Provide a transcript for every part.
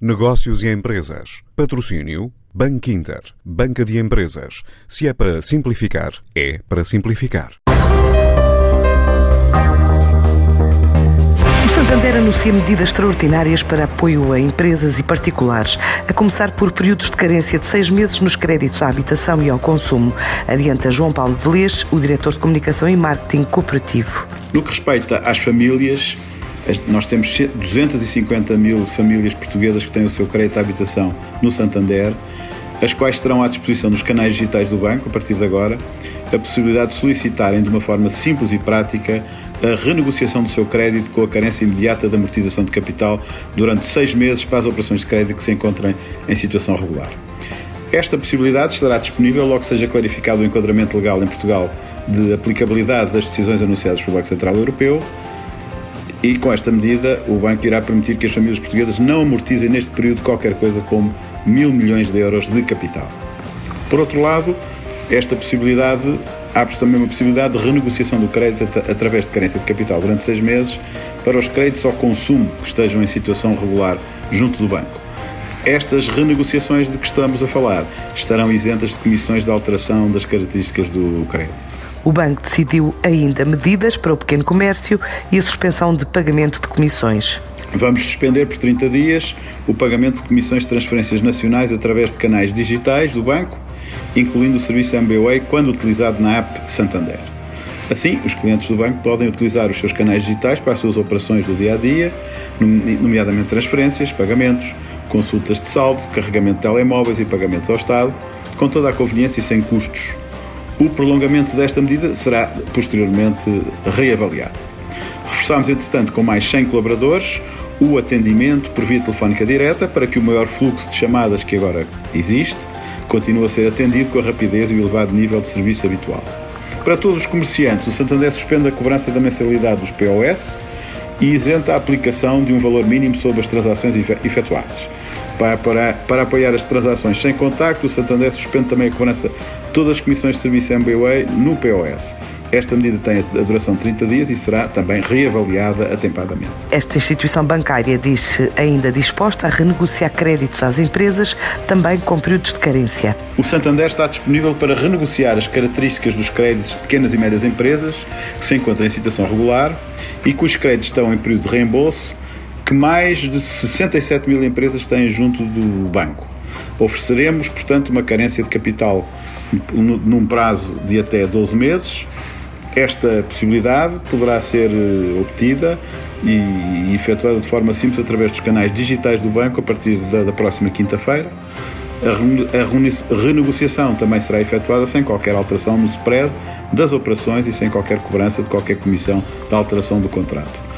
Negócios e empresas. Patrocínio. Banco Inter. Banca de Empresas. Se é para simplificar, é para simplificar. O Santander anuncia medidas extraordinárias para apoio a empresas e particulares, a começar por períodos de carência de seis meses nos créditos à habitação e ao consumo. Adianta João Paulo Velês, o diretor de Comunicação e Marketing Cooperativo. No que respeita às famílias, nós temos 250 mil famílias portuguesas que têm o seu crédito à habitação no Santander, as quais terão à disposição nos canais digitais do banco, a partir de agora, a possibilidade de solicitarem de uma forma simples e prática a renegociação do seu crédito com a carência imediata de amortização de capital durante seis meses para as operações de crédito que se encontrem em situação regular. Esta possibilidade estará disponível logo que seja clarificado o enquadramento legal em Portugal de aplicabilidade das decisões anunciadas pelo Banco Central Europeu e com esta medida o banco irá permitir que as famílias portuguesas não amortizem neste período qualquer coisa como mil milhões de euros de capital. Por outro lado, esta possibilidade abre-se também uma possibilidade de renegociação do crédito através de carência de capital durante seis meses para os créditos ao consumo que estejam em situação regular junto do banco. Estas renegociações de que estamos a falar estarão isentas de comissões de alteração das características do crédito. O banco decidiu ainda medidas para o pequeno comércio e a suspensão de pagamento de comissões. Vamos suspender por 30 dias o pagamento de comissões de transferências nacionais através de canais digitais do banco, incluindo o serviço MBWay quando utilizado na app Santander. Assim, os clientes do banco podem utilizar os seus canais digitais para as suas operações do dia a dia, nomeadamente transferências, pagamentos, consultas de saldo, carregamento de telemóveis e pagamentos ao Estado, com toda a conveniência e sem custos o prolongamento desta medida será posteriormente reavaliado. Reforçamos, entretanto, com mais 100 colaboradores o atendimento por via telefónica direta para que o maior fluxo de chamadas que agora existe continue a ser atendido com a rapidez e o elevado nível de serviço habitual. Para todos os comerciantes, o Santander suspende a cobrança da mensalidade dos POS e isenta a aplicação de um valor mínimo sobre as transações efetuadas. Para, para, para apoiar as transações sem contacto, o Santander suspende também a cobrança de todas as comissões de serviço MBWay no POS. Esta medida tem a duração de 30 dias e será também reavaliada atempadamente. Esta instituição bancária diz-se ainda disposta a renegociar créditos às empresas, também com períodos de carência. O Santander está disponível para renegociar as características dos créditos de pequenas e médias empresas que se encontram em situação regular e cujos créditos estão em período de reembolso que mais de 67 mil empresas têm junto do banco. Ofereceremos, portanto, uma carência de capital num prazo de até 12 meses. Esta possibilidade poderá ser eh, obtida e efetuada de forma simples através dos canais digitais do banco a partir da, próxima quinta-feira. A renegociação também será efetuada sem qualquer alteração no spread das operações e sem qualquer cobrança de qualquer comissão da alteração do contrato.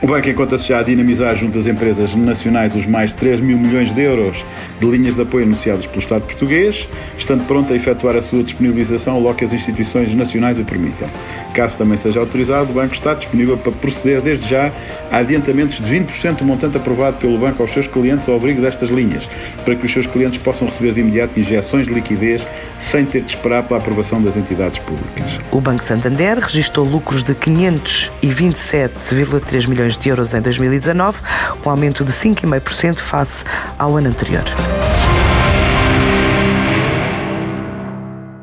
O banco encontra-se já a dinamizar junto às empresas nacionais os mais de 3 mil milhões de euros de linhas de apoio anunciadas pelo Estado português, estando pronto a efetuar a sua disponibilização logo que as instituições nacionais o permitam. Caso também seja autorizado, o banco está disponível para proceder desde já a adiantamentos de 20% do montante aprovado pelo banco aos seus clientes ao abrigo destas linhas, para que os seus clientes possam receber de imediato injeções de liquidez sem ter de esperar pela aprovação das entidades públicas. O Banco Santander registrou lucros de 527,3 milhões de euros em 2019, um aumento de 5,5% face ao ano anterior.